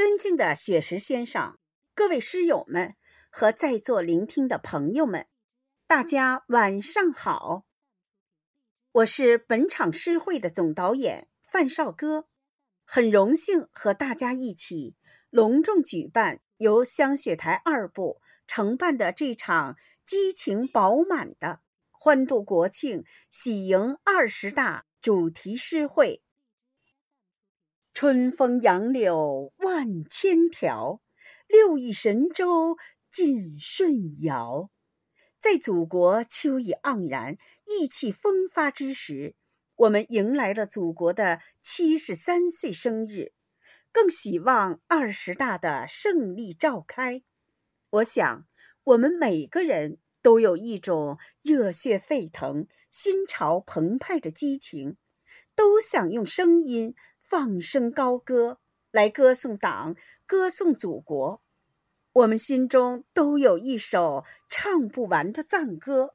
尊敬的雪石先生，各位诗友们和在座聆听的朋友们，大家晚上好。我是本场诗会的总导演范少歌，很荣幸和大家一起隆重举办由香雪台二部承办的这场激情饱满的欢度国庆、喜迎二十大主题诗会。春风杨柳万千条，六亿神州尽舜尧。在祖国秋意盎然、意气风发之时，我们迎来了祖国的七十三岁生日，更希望二十大的胜利召开。我想，我们每个人都有一种热血沸腾、心潮澎湃的激情，都想用声音。放声高歌，来歌颂党，歌颂祖国。我们心中都有一首唱不完的赞歌。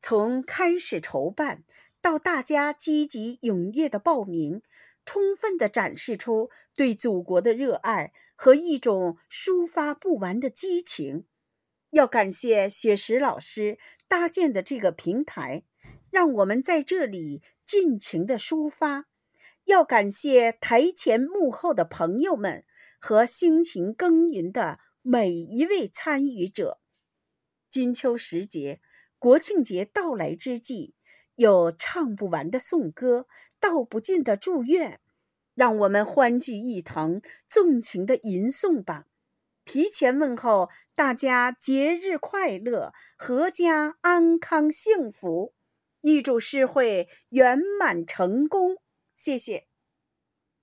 从开始筹办到大家积极踊跃的报名，充分的展示出对祖国的热爱和一种抒发不完的激情。要感谢雪石老师搭建的这个平台，让我们在这里尽情的抒发。要感谢台前幕后的朋友们和辛勤耕耘的每一位参与者。金秋时节，国庆节到来之际，有唱不完的颂歌，道不尽的祝愿，让我们欢聚一堂，纵情的吟诵吧！提前问候大家节日快乐，阖家安康幸福，预祝诗会圆满成功。谢谢。